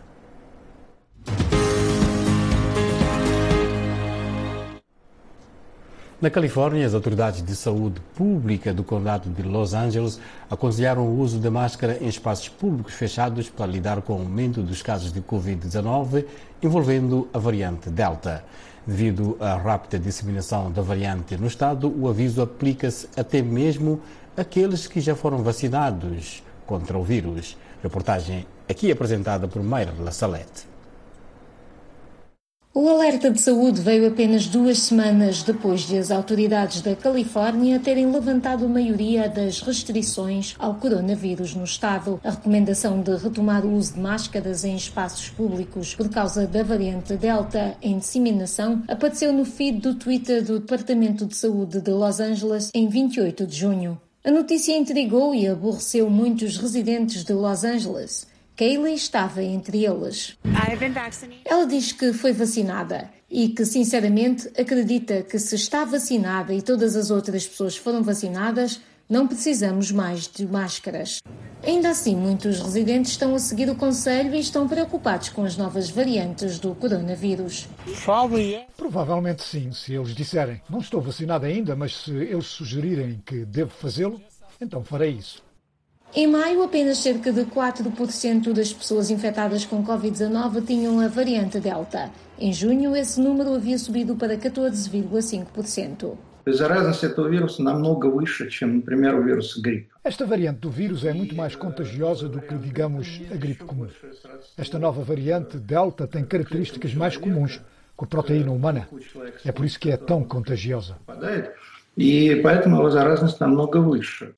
Na Califórnia, as autoridades de saúde pública do condado de Los Angeles aconselharam o uso de máscara em espaços públicos fechados para lidar com o aumento dos casos de Covid-19 envolvendo a variante Delta. Devido à rápida disseminação da variante no estado, o aviso aplica-se até mesmo àqueles que já foram vacinados contra o vírus. Reportagem aqui apresentada por Mayra La Salette. O alerta de saúde veio apenas duas semanas depois de as autoridades da Califórnia terem levantado a maioria das restrições ao coronavírus no estado. A recomendação de retomar o uso de máscaras em espaços públicos por causa da variante Delta em disseminação apareceu no feed do Twitter do Departamento de Saúde de Los Angeles em 28 de junho. A notícia intrigou e aborreceu muitos residentes de Los Angeles. Kaylee estava entre eles. Ela diz que foi vacinada e que, sinceramente, acredita que se está vacinada e todas as outras pessoas foram vacinadas, não precisamos mais de máscaras. Ainda assim, muitos residentes estão a seguir o conselho e estão preocupados com as novas variantes do coronavírus. Provavelmente sim, se eles disserem. Não estou vacinado ainda, mas se eles sugerirem que devo fazê-lo, então farei isso. Em maio, apenas cerca de 4% das pessoas infectadas com Covid-19 tinham a variante Delta. Em junho, esse número havia subido para 14,5%. Esta variante do vírus é muito mais contagiosa do que, digamos, a gripe comum. Esta nova variante Delta tem características mais comuns com a proteína humana. É por isso que é tão contagiosa. E поэтому его заразность намного выше.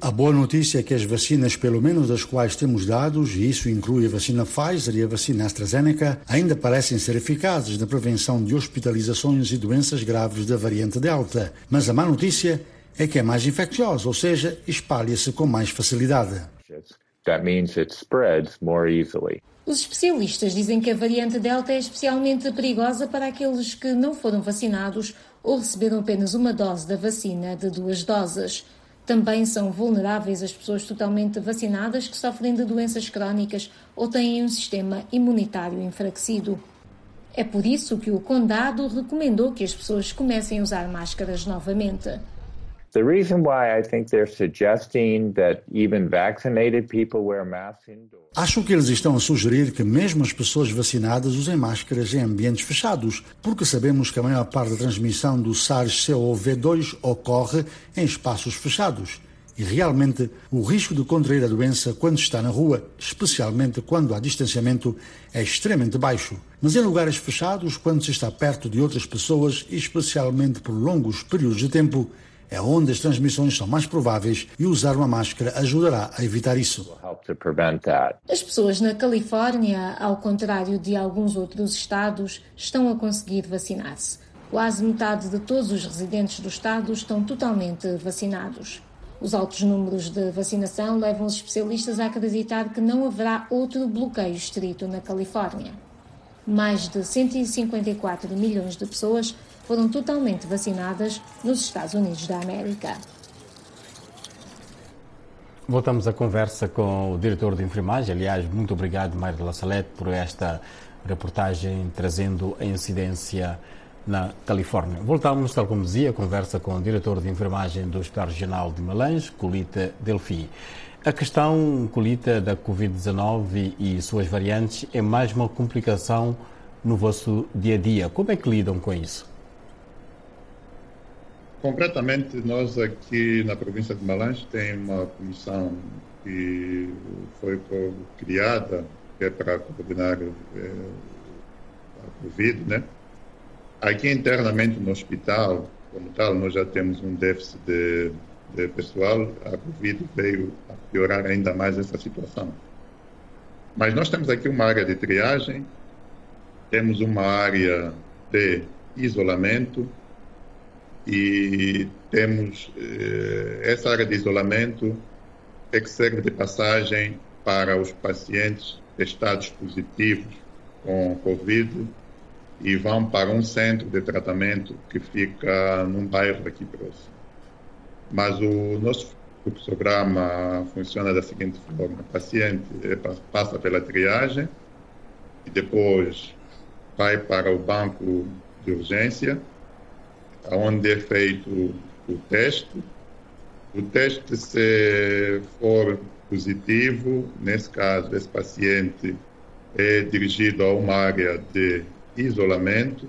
A boa notícia é que as vacinas, pelo menos das quais temos dados, e isso inclui a vacina Pfizer e a vacina AstraZeneca, ainda parecem ser eficazes na prevenção de hospitalizações e doenças graves da variante Delta. Mas a má notícia é que é mais infecciosa, ou seja, espalha-se com mais facilidade. Os especialistas dizem que a variante Delta é especialmente perigosa para aqueles que não foram vacinados ou receberam apenas uma dose da vacina de duas doses. Também são vulneráveis as pessoas totalmente vacinadas que sofrem de doenças crónicas ou têm um sistema imunitário enfraquecido. É por isso que o Condado recomendou que as pessoas comecem a usar máscaras novamente. The reason why I think they're suggesting that even vaccinated people wear masks indoors. Acho que eles estão a sugerir que mesmo as pessoas vacinadas usem máscaras em ambientes fechados, porque sabemos que a maior parte da transmissão do SARS-CoV-2 ocorre em espaços fechados. E realmente o risco de contrair a doença quando está na rua, especialmente quando há distanciamento, é extremamente baixo. Mas em lugares fechados, quando se está perto de outras pessoas, especialmente por longos períodos de tempo, é onde as transmissões são mais prováveis e usar uma máscara ajudará a evitar isso. As pessoas na Califórnia, ao contrário de alguns outros estados, estão a conseguir vacinar-se. Quase metade de todos os residentes do estado estão totalmente vacinados. Os altos números de vacinação levam os especialistas a acreditar que não haverá outro bloqueio estrito na Califórnia. Mais de 154 milhões de pessoas foram totalmente vacinadas nos Estados Unidos da América. Voltamos à conversa com o diretor de enfermagem. Aliás, muito obrigado, Mário La Salete, por esta reportagem trazendo a incidência na Califórnia. Voltamos, tal como dizia, a conversa com o diretor de enfermagem do Hospital Regional de Malange, Colita Delfi. A questão, Colita, da Covid-19 e suas variantes é mais uma complicação no vosso dia a dia. Como é que lidam com isso? Concretamente, nós aqui na província de Malange tem uma comissão que foi criada que é para coordenar é, a Covid, né? Aqui internamente no hospital, como tal, nós já temos um déficit de, de pessoal. A Covid veio a piorar ainda mais essa situação. Mas nós temos aqui uma área de triagem, temos uma área de isolamento, e temos eh, essa área de isolamento é que serve de passagem para os pacientes testados positivos com Covid e vão para um centro de tratamento que fica num bairro aqui próximo. Mas o nosso programa funciona da seguinte forma: o paciente eh, passa pela triagem e depois vai para o banco de urgência onde é feito o teste. O teste, se for positivo, nesse caso, esse paciente é dirigido a uma área de isolamento,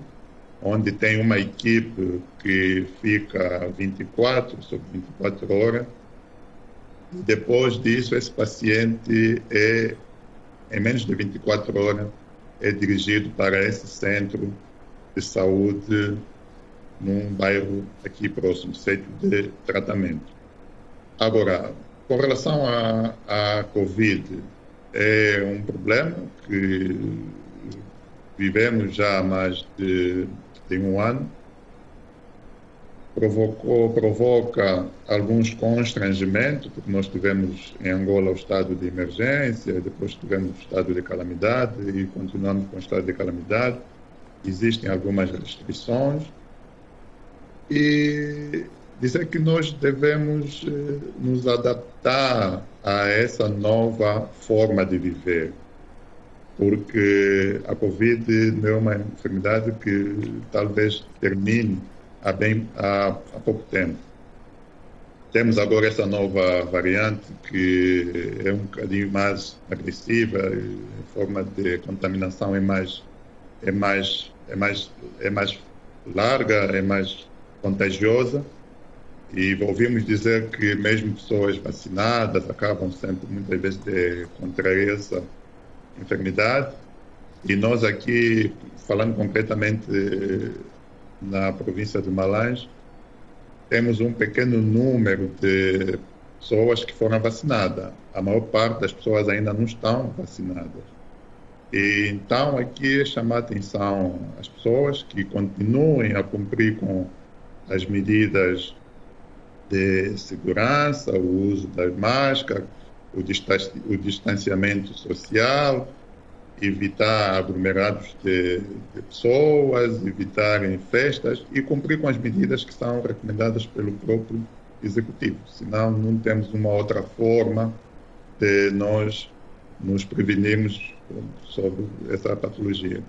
onde tem uma equipe que fica 24 sobre 24 horas. Depois disso, esse paciente é, em menos de 24 horas, é dirigido para esse centro de saúde num bairro aqui próximo, centro de tratamento. Agora, com relação à, à Covid, é um problema que vivemos já há mais de, de um ano. Provocou, provoca alguns constrangimentos, porque nós tivemos em Angola o estado de emergência, depois tivemos o estado de calamidade e continuamos com o estado de calamidade. Existem algumas restrições e dizer que nós devemos eh, nos adaptar a essa nova forma de viver, porque a Covid não é uma enfermidade que talvez termine há, bem, há, há pouco tempo. Temos agora essa nova variante que é um bocadinho mais agressiva, a forma de contaminação é mais é mais é mais é mais larga, é mais contagiosa e ouvimos dizer que mesmo pessoas vacinadas acabam sempre muitas vezes de contrair essa enfermidade e nós aqui falando concretamente na província de Malange temos um pequeno número de pessoas que foram vacinadas. A maior parte das pessoas ainda não estão vacinadas. E, então, aqui é chamar a atenção às pessoas que continuem a cumprir com as medidas de segurança, o uso das máscaras, o distanciamento social, evitar aglomerados de, de, pessoas, evitar festas e cumprir com as medidas que são recomendadas pelo próprio executivo. Senão, não temos uma outra forma de nós nos prevenirmos sobre essa patologia.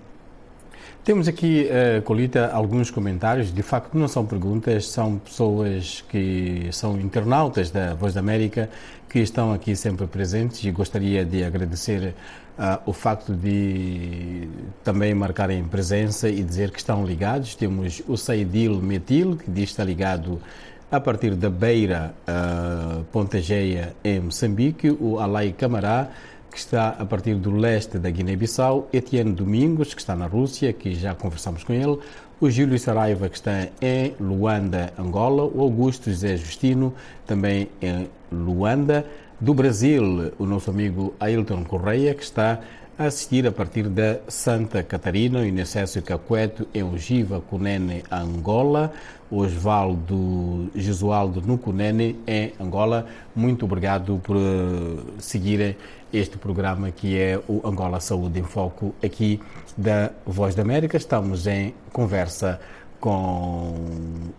Temos aqui, uh, Colita, alguns comentários. De facto, não são perguntas, são pessoas que são internautas da Voz da América que estão aqui sempre presentes e gostaria de agradecer uh, o facto de também marcarem presença e dizer que estão ligados. Temos o Saidil Metil, que diz que está ligado a partir da Beira, uh, Pontageia, em Moçambique. O Alai Camará que está a partir do leste da Guiné-Bissau, Etienne Domingos, que está na Rússia, que já conversamos com ele, o Júlio Saraiva, que está em Luanda, Angola, o Augusto José Justino, também em Luanda, do Brasil, o nosso amigo Ailton Correia, que está a assistir a partir da Santa Catarina, o Inacésio Cacueto em Ogiva, Cunene, Angola, Osvaldo Jesualdo no Cunene, em Angola. Muito obrigado por uh, seguirem este programa que é o Angola Saúde em Foco aqui da Voz da América. Estamos em conversa com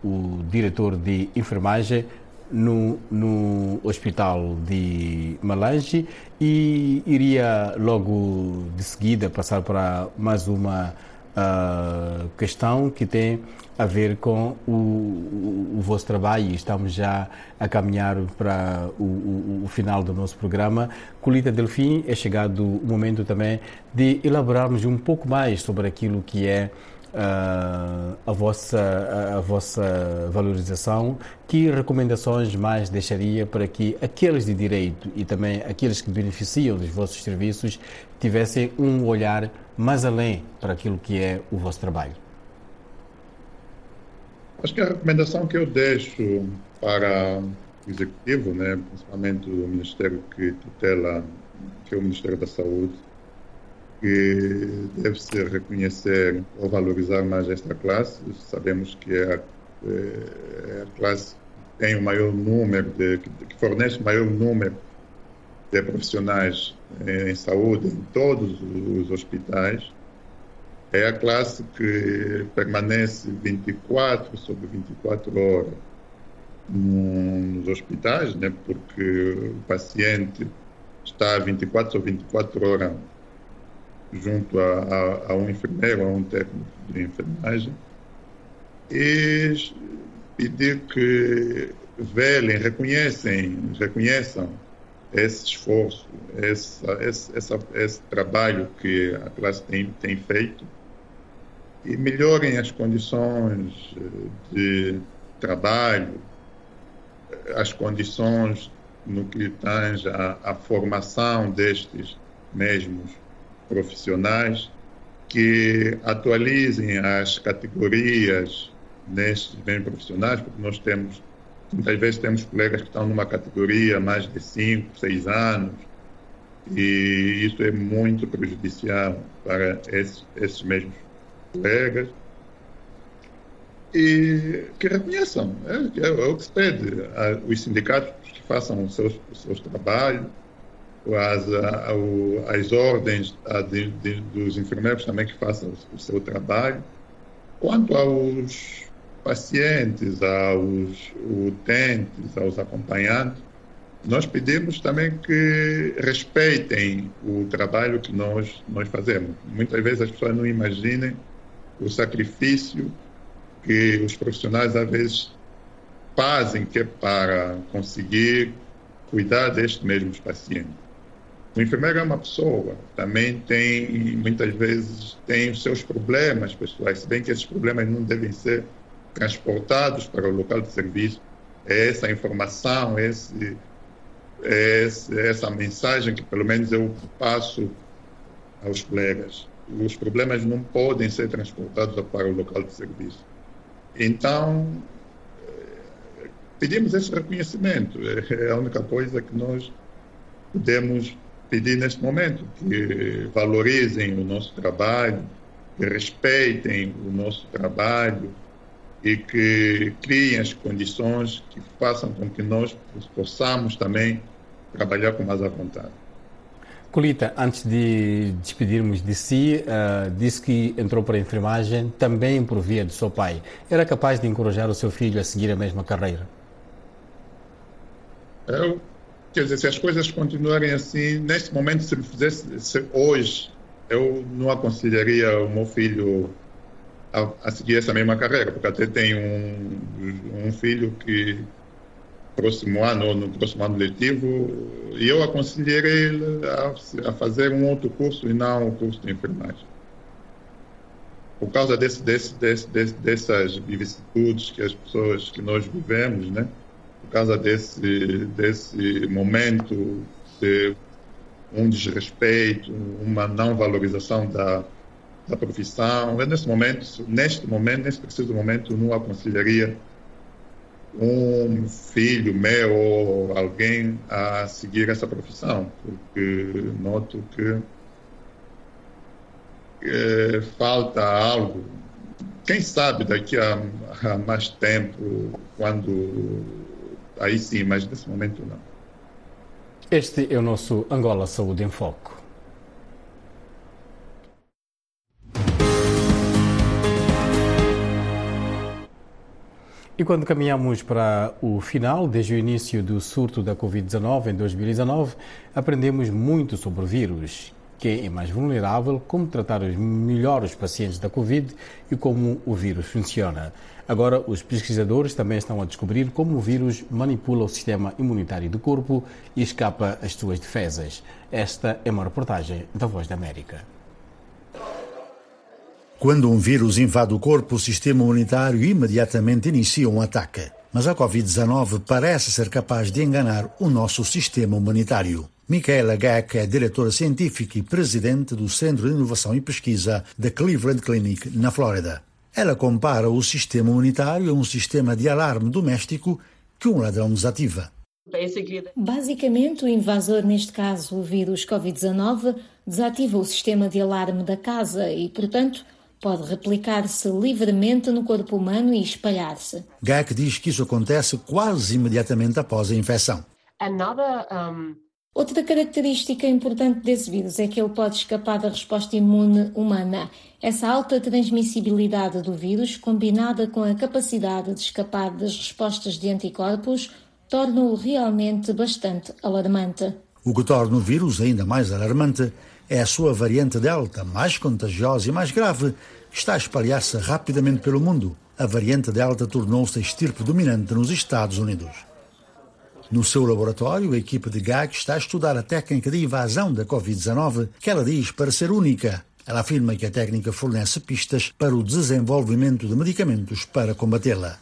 o diretor de enfermagem no, no Hospital de Malange e iria logo de seguida passar para mais uma uh, questão que tem a ver com o, o, o, vosso trabalho estamos já a caminhar para o, o, final do nosso programa. Colita Delfim, é chegado o momento também de elaborarmos um pouco mais sobre aquilo que é a, vossa, a, vossa valorização. Que recomendações mais deixaria para que aqueles de direito e também aqueles que beneficiam dos vossos serviços tivessem um olhar mais além para aquilo que é o vosso trabalho? Acho que a recomendação que eu deixo para o executivo, né, principalmente o ministério que tutela, que é o Ministério da Saúde, que deve se reconhecer ou valorizar mais esta classe. Sabemos que é a, é a classe que tem o maior número, de, que fornece o maior número de profissionais em saúde em todos os hospitais. É a classe que permanece 24 sobre 24 horas nos hospitais, né, porque o paciente está 24 sobre 24 horas junto a, a, a um enfermeiro, a um técnico de enfermagem, e pedir que velem, reconhecem, reconheçam esse esforço, essa, esse, essa, esse trabalho que a classe tem, tem feito e melhorem as condições de trabalho, as condições no que tange a formação destes mesmos profissionais, que atualizem as categorias nestes bens profissionais, porque nós temos Muitas vezes temos colegas que estão numa categoria mais de 5, 6 anos, e isso é muito prejudicial para esses, esses mesmos colegas. E que reconheçam, é, é, o que se pede, os sindicatos que façam os seus, os seus trabalhos, as, a, as ordens a, de, de, dos enfermeiros também que façam o, o seu trabalho. Quanto aos pacientes, aos utentes, aos acompanhantes, nós pedimos também que respeitem o trabalho que nós, nós fazemos. Muitas vezes as pessoas não imaginem o sacrifício que os profissionais às vezes fazem que é para conseguir cuidar destes mesmos pacientes. O enfermeiro é uma pessoa, também tem, muitas vezes, tem os seus problemas pessoais, se bem que esses problemas não devem ser transportados para o local de serviço, é essa informação, esse, esse, essa mensagem que pelo menos eu passo aos colegas. Os problemas não podem ser transportados para o local de serviço. Então, pedimos esse reconhecimento. É a única coisa que nós podemos pedir neste momento, que valorizem o nosso trabalho, que respeitem o nosso trabalho e que criem as condições que façam com que nós possamos também trabalhar com mais à vontade. Colita, antes de despedirmos de si, uh, disse que entrou para a enfermagem também por via do seu pai. Era capaz de encorajar o seu filho a seguir a mesma carreira? Eu, quer dizer, se as coisas continuarem assim, neste momento, se ele fizesse se hoje, eu não aconselharia o meu filho a, a, seguir essa mesma carreira, porque até tem um, um filho que próximo ano, no próximo ano letivo, e eu aconselharia ele a, a, fazer um outro curso e não o curso de enfermagem. Por causa desse, desse, desse, dessas vicissitudes que as pessoas, que nós vivemos, né? Causa desse, desse momento de um desrespeito, uma não valorização da, da profissão. Eu, nesse momento, neste momento, nesse preciso momento, não aconselharia um filho meu ou alguém a seguir essa profissão, porque noto que é, falta algo. Quem sabe daqui a, a mais tempo, quando. Aí sim, mas nesse momento não. Este é o nosso Angola Saúde em Foco. E quando caminhamos para o final, desde o início do surto da Covid-19 em 2019, aprendemos muito sobre o vírus, quem é mais vulnerável, como tratar melhor os pacientes da Covid e como o vírus funciona. Agora, os pesquisadores também estão a descobrir como o vírus manipula o sistema imunitário do corpo e escapa às suas defesas. Esta é uma reportagem da Voz da América. Quando um vírus invade o corpo, o sistema imunitário imediatamente inicia um ataque. Mas a Covid-19 parece ser capaz de enganar o nosso sistema humanitário. Michaela Gack é diretora científica e presidente do Centro de Inovação e Pesquisa da Cleveland Clinic, na Flórida. Ela compara o sistema imunitário a um sistema de alarme doméstico que um ladrão desativa. Basicamente, o invasor, neste caso o vírus Covid-19, desativa o sistema de alarme da casa e, portanto, pode replicar-se livremente no corpo humano e espalhar-se. Gack diz que isso acontece quase imediatamente após a infecção. Outra característica importante desse vírus é que ele pode escapar da resposta imune humana. Essa alta transmissibilidade do vírus, combinada com a capacidade de escapar das respostas de anticorpos, torna-o realmente bastante alarmante. O que torna o vírus ainda mais alarmante é a sua variante Delta, mais contagiosa e mais grave, que está a espalhar-se rapidamente pelo mundo. A variante Delta tornou-se a estirpe dominante nos Estados Unidos. No seu laboratório, a equipe de GAG está a estudar a técnica de invasão da Covid-19, que ela diz para ser única. Ela afirma que a técnica fornece pistas para o desenvolvimento de medicamentos para combatê-la.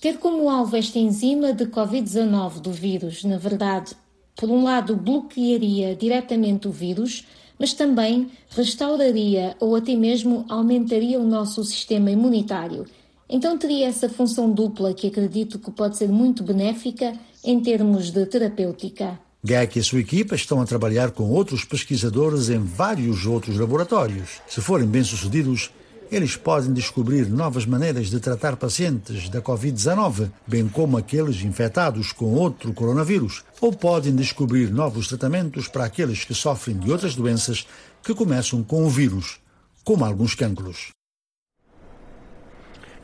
Ter como alvo esta enzima de Covid-19 do vírus, na verdade, por um lado, bloquearia diretamente o vírus, mas também restauraria ou até mesmo aumentaria o nosso sistema imunitário. Então teria essa função dupla que acredito que pode ser muito benéfica em termos de terapêutica. Geck e a sua equipa estão a trabalhar com outros pesquisadores em vários outros laboratórios. Se forem bem-sucedidos, eles podem descobrir novas maneiras de tratar pacientes da Covid-19, bem como aqueles infectados com outro coronavírus, ou podem descobrir novos tratamentos para aqueles que sofrem de outras doenças que começam com o vírus, como alguns cancros.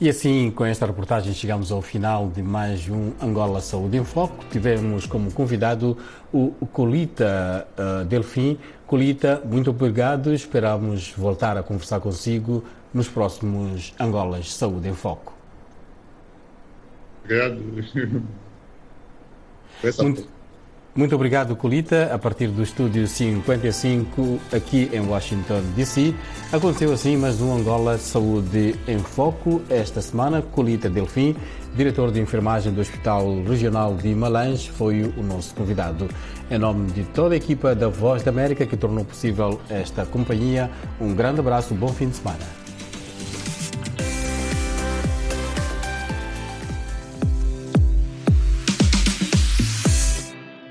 E assim, com esta reportagem, chegamos ao final de mais um Angola Saúde em Foco. Tivemos como convidado o Colita uh, Delfim. Colita, muito obrigado. Esperamos voltar a conversar consigo nos próximos Angolas Saúde em Foco. Obrigado. Muito, muito obrigado, Colita. A partir do estúdio 55 aqui em Washington, D.C., aconteceu assim mais um Angola Saúde em Foco. Esta semana, Colita Delfim, diretor de enfermagem do Hospital Regional de Malange, foi o nosso convidado. Em nome de toda a equipa da Voz da América que tornou possível esta companhia, um grande abraço, bom fim de semana.